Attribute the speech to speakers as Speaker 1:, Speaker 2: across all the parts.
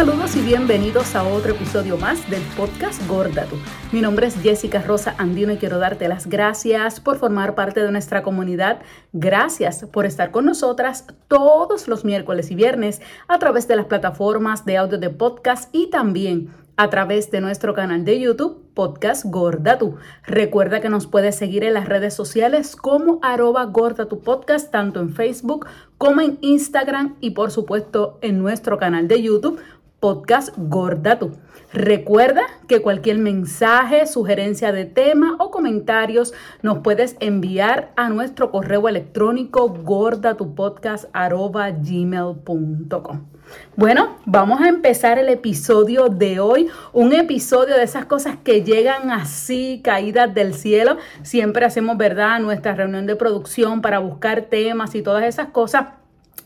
Speaker 1: Saludos y bienvenidos a otro episodio más del podcast Gorda Mi nombre es Jessica Rosa Andino y quiero darte las gracias por formar parte de nuestra comunidad. Gracias por estar con nosotras todos los miércoles y viernes a través de las plataformas de audio de podcast y también a través de nuestro canal de YouTube, Podcast Gorda Recuerda que nos puedes seguir en las redes sociales como arroba Gorda tu podcast, tanto en Facebook como en Instagram y por supuesto en nuestro canal de YouTube, Podcast Gorda Recuerda que cualquier mensaje, sugerencia de tema o comentarios nos puedes enviar a nuestro correo electrónico gordatupodcast.gmail.com. Bueno, vamos a empezar el episodio de hoy, un episodio de esas cosas que llegan así, caídas del cielo. Siempre hacemos, ¿verdad?, nuestra reunión de producción para buscar temas y todas esas cosas.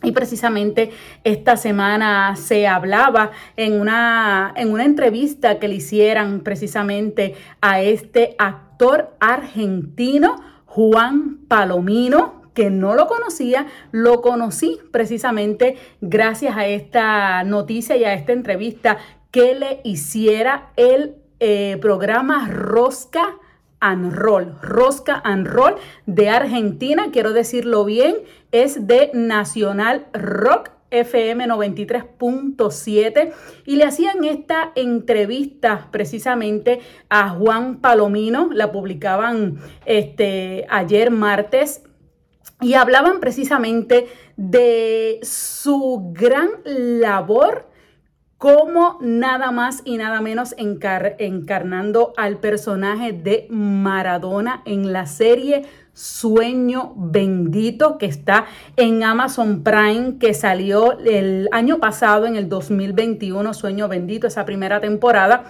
Speaker 1: Y precisamente esta semana se hablaba en una, en una entrevista que le hicieran precisamente a este actor argentino, Juan Palomino, que no lo conocía, lo conocí precisamente gracias a esta noticia y a esta entrevista que le hiciera el eh, programa Rosca and Roll. Rosca and Roll de Argentina, quiero decirlo bien, es de Nacional Rock FM 93.7 y le hacían esta entrevista precisamente a Juan Palomino, la publicaban este ayer martes y hablaban precisamente de su gran labor como nada más y nada menos encarnando al personaje de Maradona en la serie Sueño Bendito que está en Amazon Prime, que salió el año pasado, en el 2021, Sueño Bendito, esa primera temporada.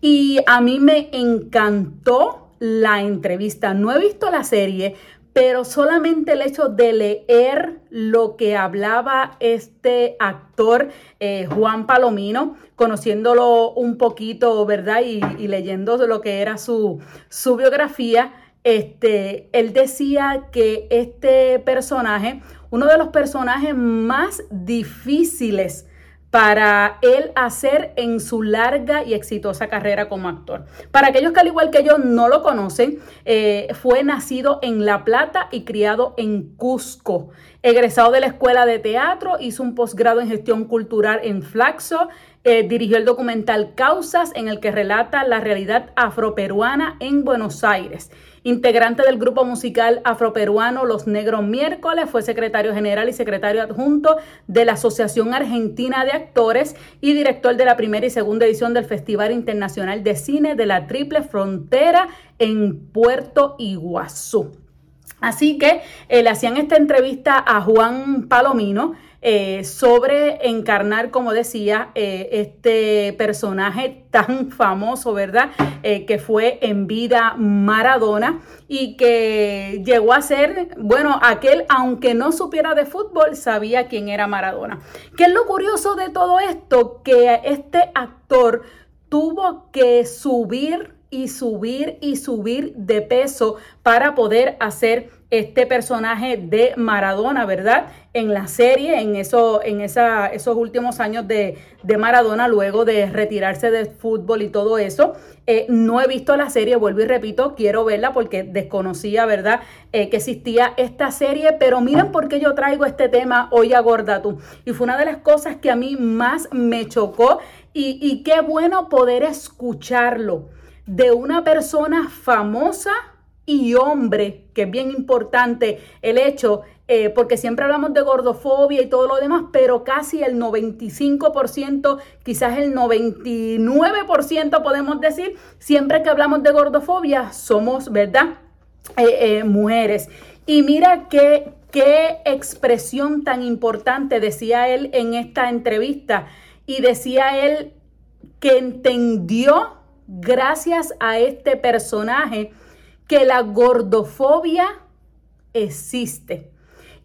Speaker 1: Y a mí me encantó la entrevista. No he visto la serie, pero solamente el hecho de leer lo que hablaba este actor eh, Juan Palomino, conociéndolo un poquito, ¿verdad? Y, leyendo lo que era su, su biografía, este, él decía que este personaje, uno de los personajes más difíciles para él hacer en su larga y exitosa carrera como actor. Para aquellos que al igual que yo no lo conocen, eh, fue nacido en La Plata y criado en Cusco. Egresado de la Escuela de Teatro, hizo un posgrado en gestión cultural en Flaxo, eh, dirigió el documental Causas, en el que relata la realidad afroperuana en Buenos Aires. Integrante del grupo musical afroperuano Los Negros Miércoles, fue secretario general y secretario adjunto de la Asociación Argentina de Actores y director de la primera y segunda edición del Festival Internacional de Cine de la Triple Frontera en Puerto Iguazú. Así que eh, le hacían esta entrevista a Juan Palomino eh, sobre encarnar, como decía, eh, este personaje tan famoso, ¿verdad? que fue en vida Maradona y que llegó a ser, bueno, aquel, aunque no supiera de fútbol, sabía quién era Maradona. ¿Qué es lo curioso de todo esto? Que este actor tuvo que subir y subir y subir de peso para poder hacer este personaje de Maradona, ¿verdad? En la serie, en, eso, en esa, esos últimos años de, Maradona, luego de retirarse del fútbol y todo eso. Eh, no he visto la serie, vuelvo y repito, quiero verla porque desconocía, ¿verdad?, eh, que existía esta serie, pero miren por qué yo traigo este tema hoy a Gordatu. Y fue una de las cosas que a mí más me chocó y, y qué bueno poder escucharlo de una persona famosa y hombre, que es bien importante el hecho, eh, porque siempre hablamos de gordofobia y todo lo demás, pero casi el 95%, quizás el 99% podemos decir, siempre que hablamos de gordofobia somos, ¿verdad? Eh, eh, mujeres. Y mira qué, qué expresión tan importante decía él en esta entrevista. Y decía él que entendió gracias a este personaje que la gordofobia existe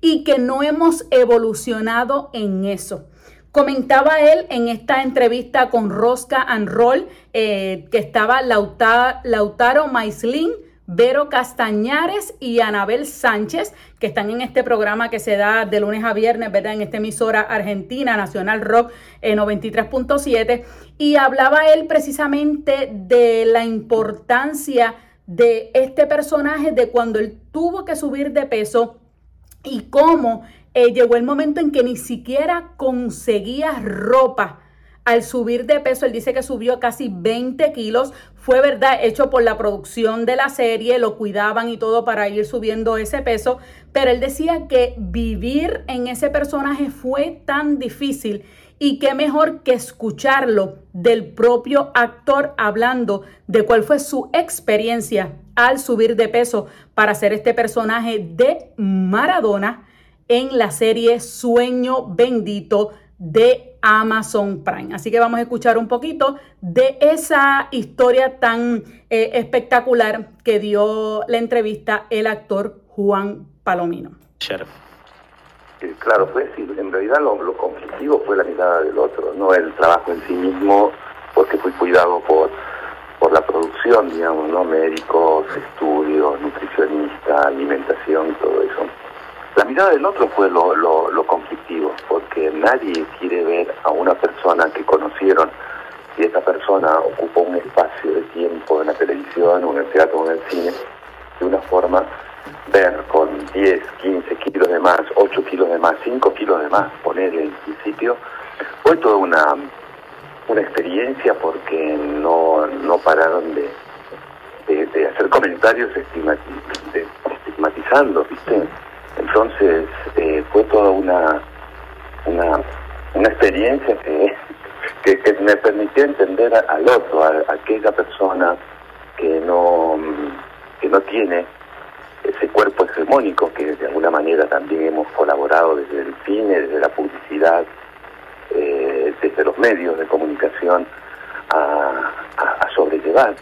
Speaker 1: y que no hemos evolucionado en eso. Comentaba él en esta entrevista con Rosca and Roll eh, que estaba Lautaro Maislin Vero Castañares y Anabel Sánchez, que están en este programa que se da de lunes a viernes, ¿verdad? En esta emisora argentina, Nacional Rock 93.7. Eh, y hablaba él precisamente de la importancia de este personaje, de cuando él tuvo que subir de peso y cómo eh, llegó el momento en que ni siquiera conseguía ropa al subir de peso, él dice que subió casi 20 kilos. Fue verdad, hecho por la producción de la serie, lo cuidaban y todo para ir subiendo ese peso. Pero él decía que vivir en ese personaje fue tan difícil y qué mejor que escucharlo del propio actor hablando de cuál fue su experiencia al subir de peso para hacer este personaje de Maradona en la serie Sueño Bendito de Amazon Prime. Así que vamos a escuchar un poquito de esa historia tan eh, espectacular que dio la entrevista el actor Juan Palomino.
Speaker 2: Claro, fue en realidad lo, lo conflictivo fue la mirada del otro, no el trabajo en sí mismo, porque fui cuidado por por la producción, digamos, ¿no? Médicos, estudios, nutricionista, alimentación, todo eso. La mirada del otro fue lo, lo, conflictivo, porque nadie quiere ver a una persona que conocieron y esa persona ocupó un espacio de tiempo en la televisión o en el teatro o en el cine, de una forma ver con 10, 15 kilos de más, 8 kilos de más, 5 kilos de más, poner en principio, fue toda una, una experiencia porque no, no pararon de, de, hacer comentarios estigmatizando, ¿viste? Entonces eh, fue toda una, una, una experiencia que, que, me permitió entender al otro, a, aquella persona que no, que no tiene ese cuerpo hegemónico que de alguna manera también hemos colaborado desde el cine, desde la publicidad, eh, desde los medios de comunicación a, a, sobrellevar.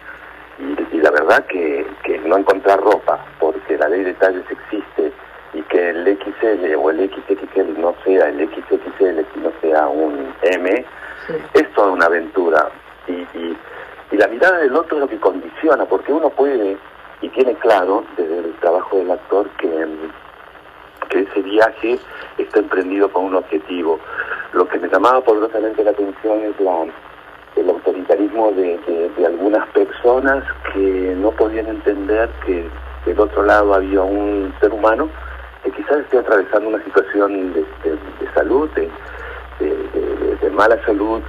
Speaker 2: Y, y, la verdad que, que no encontrar ropa, porque la ley de talles existe y que el XL o el XXL no sea el XXL, sino sea un M, es toda una aventura. Y, y, y, la mirada del otro es lo que condiciona, porque uno puede y tiene claro desde el trabajo del actor que, que ese viaje está emprendido con un objetivo. Lo que me llamaba poderosamente la atención es la, el autoritarismo de, de, de algunas personas que no podían entender que del otro lado había un ser humano que quizás esté atravesando una situación de, salud, de, mala salud,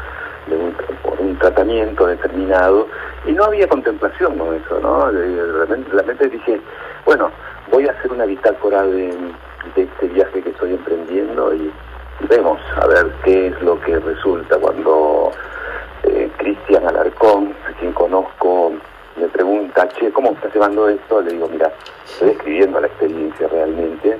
Speaker 2: de un, por un tratamiento determinado, y no había contemplación con eso, ¿no? Realmente, dije, bueno, voy a hacer una bitácora de, este viaje que estoy emprendiendo y, vemos a ver qué es lo que resulta cuando eh, Cristian Alarcón, quien conozco, me pregunta, che, ¿cómo estás llevando esto? Le digo, mira, estoy escribiendo la experiencia realmente.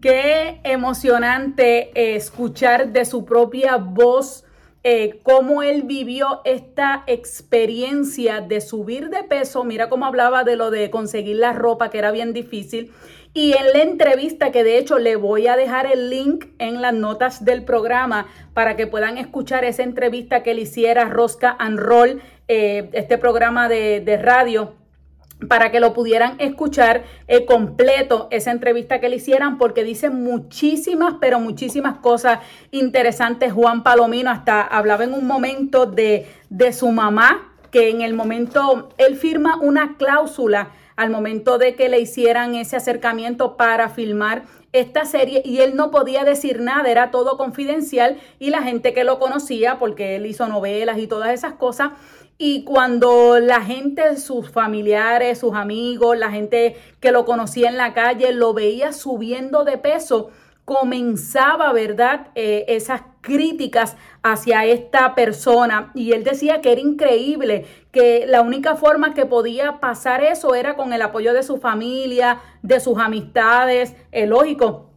Speaker 1: Qué emocionante escuchar de su propia voz eh, cómo él vivió esta experiencia de subir de peso. Mira cómo hablaba de lo de conseguir la ropa, que era bien difícil. Y en la entrevista, que de hecho le voy a dejar el link en las notas del programa para que puedan escuchar esa entrevista que le hiciera Rosca and Roll, eh, este programa de, radio para que lo pudieran escuchar eh, completo esa entrevista que le hicieran porque dice muchísimas, pero muchísimas cosas interesantes. Juan Palomino hasta hablaba en un momento de, de su mamá, que en el momento él firma una cláusula al momento de que le hicieran ese acercamiento para filmar esta serie y él no podía decir nada, era todo confidencial y la gente que lo conocía, porque él hizo novelas y todas esas cosas, y cuando la gente, sus familiares, sus amigos, la gente que lo conocía en la calle, lo veía subiendo de peso, comenzaba, ¿verdad? Eh, esas críticas hacia esta persona. Y él decía que era increíble, que la única forma que podía pasar eso era con el apoyo de su familia, de sus amistades, eh, lógico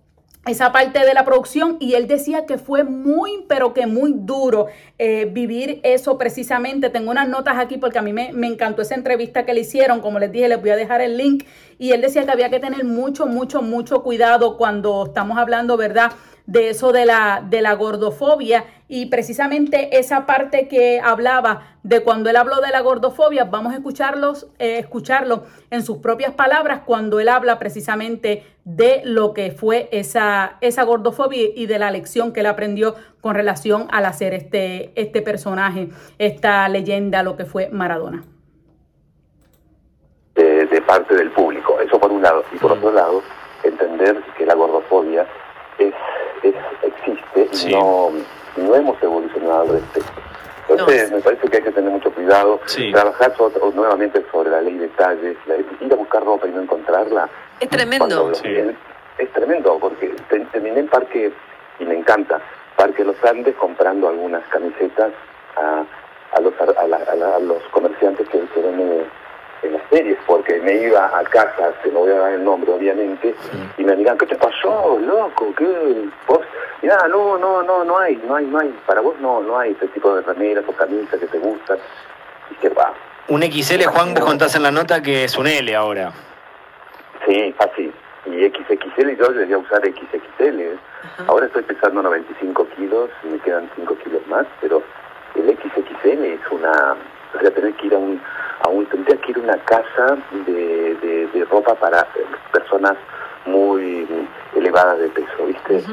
Speaker 1: esa parte de la producción y él decía que fue muy, pero que muy duro eh, vivir eso precisamente. Tengo unas notas aquí porque a mí me, me, encantó esa entrevista que le hicieron, como les dije, les voy a dejar el link y él decía que había que tener mucho, mucho, mucho cuidado cuando estamos hablando, ¿verdad? De eso de la, de la gordofobia y precisamente esa parte que hablaba de cuando él habló de la gordofobia, vamos a escucharlos, eh, escucharlo en sus propias palabras cuando él habla precisamente de lo que fue esa, esa gordofobia y de la lección que él aprendió con relación al hacer este, este personaje, esta leyenda, lo que fue Maradona.
Speaker 2: De, parte del público, eso por un lado. Y por otro lado, entender que la gordofobia no no hemos evolucionado al respecto. Entonces, me parece que hay que tener mucho cuidado, trabajar nuevamente sobre la ley de talles, ir a buscar ropa y no encontrarla.
Speaker 3: Es tremendo.
Speaker 2: es tremendo, porque terminé en Parque, y me encanta, Parque Los Andes comprando algunas camisetas a, a, los, a, los comerciantes que, que venden en las series, porque me iba a casa, que no voy a dar el nombre obviamente, y me digan, ¿qué te pasó, loco? ¿Qué? ¿Vos? Ya, no, no, no, no hay, no hay, no hay, para vos no, no hay ese tipo de remeras o camisas que te gustan, y que va.
Speaker 4: Un XL, Juan, vos contás en la nota que es un L ahora.
Speaker 2: Sí, fácil. Y XXL yo debería usar XXL. ¿eh? Ahora estoy pesando 95 kilos y me quedan 5 kilos más, pero el XXL es una... O sea, tener que ir a un aún tendría una casa de, de, ropa para personas muy elevadas de peso, ¿viste?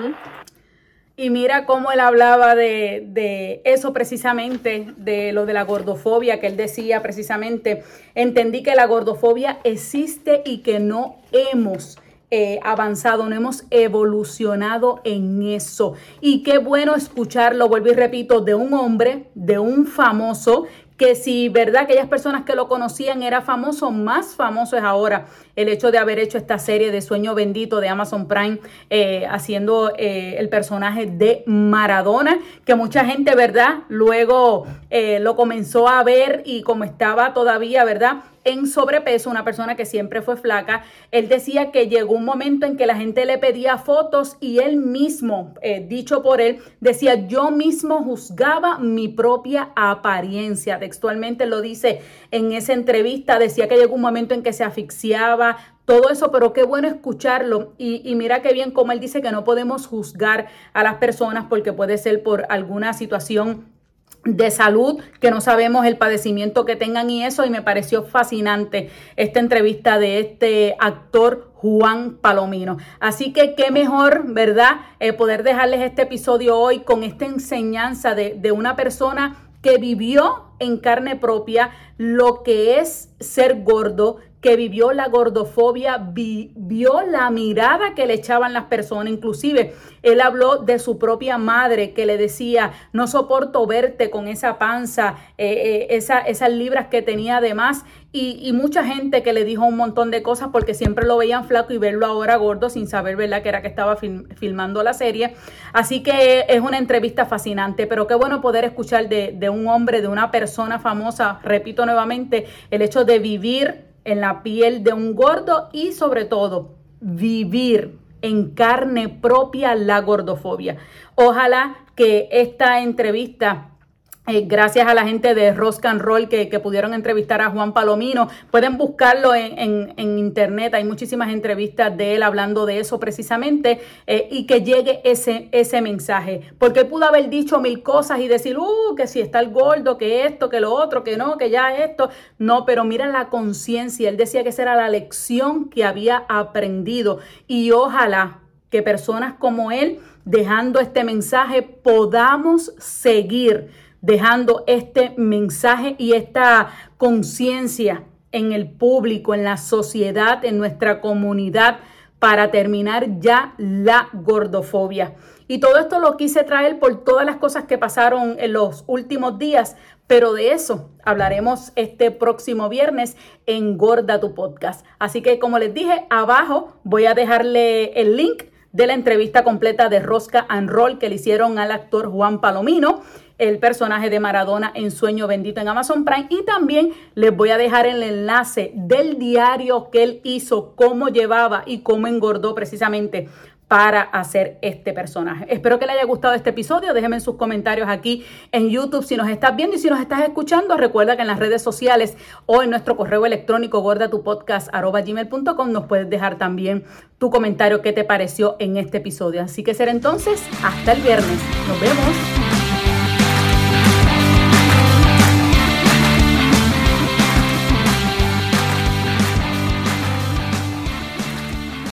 Speaker 1: Y mira cómo él hablaba de, de, eso precisamente, de lo de la gordofobia, que él decía precisamente, entendí que la gordofobia existe y que no hemos eh, avanzado, no hemos evolucionado en eso. Y qué bueno escucharlo, vuelvo y repito, de un hombre, de un famoso que si, ¿verdad? Aquellas personas que lo conocían era famoso, más famoso es ahora el hecho de haber hecho esta serie de Sueño Bendito de Amazon Prime, eh, haciendo eh, el personaje de Maradona, que mucha gente, ¿verdad? Luego eh, lo comenzó a ver y como estaba todavía, ¿verdad? En sobrepeso, una persona que siempre fue flaca, él decía que llegó un momento en que la gente le pedía fotos y él mismo, dicho por él, decía, yo mismo juzgaba mi propia apariencia. Textualmente lo dice en esa entrevista, decía que llegó un momento en que se asfixiaba, todo eso, pero qué bueno escucharlo. Y, mira qué bien como él dice que no podemos juzgar a las personas porque puede ser por alguna situación de salud, que no sabemos el padecimiento que tengan y eso, y me pareció fascinante esta entrevista de este actor Juan Palomino. Así que qué mejor, ¿verdad? Eh, poder dejarles este episodio hoy con esta enseñanza de, de una persona que vivió en carne propia lo que es ser gordo, que vivió la gordofobia, vio la mirada que le echaban las personas, inclusive él habló de su propia madre que le decía, no soporto verte con esa panza, eh, eh, esas libras que tenía además, y, y, mucha gente que le dijo un montón de cosas porque siempre lo veían flaco y verlo ahora gordo sin saber, ¿verdad?, que era que estaba filmando la serie. Así que es una entrevista fascinante, pero qué bueno poder escuchar de, de un hombre, de una persona famosa, repito nuevamente, el hecho de vivir en la piel de un gordo y sobre todo vivir en carne propia la gordofobia. Ojalá que esta entrevista eh, gracias a la gente de Rock and Roll que, pudieron entrevistar a Juan Palomino. Pueden buscarlo en, internet, hay muchísimas entrevistas de él hablando de eso precisamente eh, y que llegue ese, ese mensaje. Porque él pudo haber dicho mil cosas y decir, uh, que si está el gordo, que esto, que lo otro, que no, que ya esto. No, pero mira la conciencia. Él decía que esa era la lección que había aprendido y ojalá que personas como él, dejando este mensaje, podamos seguir dejando este mensaje y esta conciencia en el público, en la sociedad, en nuestra comunidad, para terminar ya la gordofobia. Y todo esto lo quise traer por todas las cosas que pasaron en los últimos días, pero de eso hablaremos este próximo viernes en Gorda tu Podcast. Así que como les dije, abajo voy a dejarle el link de la entrevista completa de Rosca and Roll que le hicieron al actor Juan Palomino el personaje de Maradona en Sueño Bendito en Amazon Prime. Y también les voy a dejar el enlace del diario que él hizo, cómo llevaba y cómo engordó precisamente para hacer este personaje. Espero que le haya gustado este episodio. Déjenme en sus comentarios aquí en YouTube si nos estás viendo y si nos estás escuchando. Recuerda que en las redes sociales o en nuestro correo electrónico gordatupodcast.gmail.com nos puedes dejar también tu comentario qué te pareció en este episodio. Así que será entonces hasta el viernes. Nos vemos.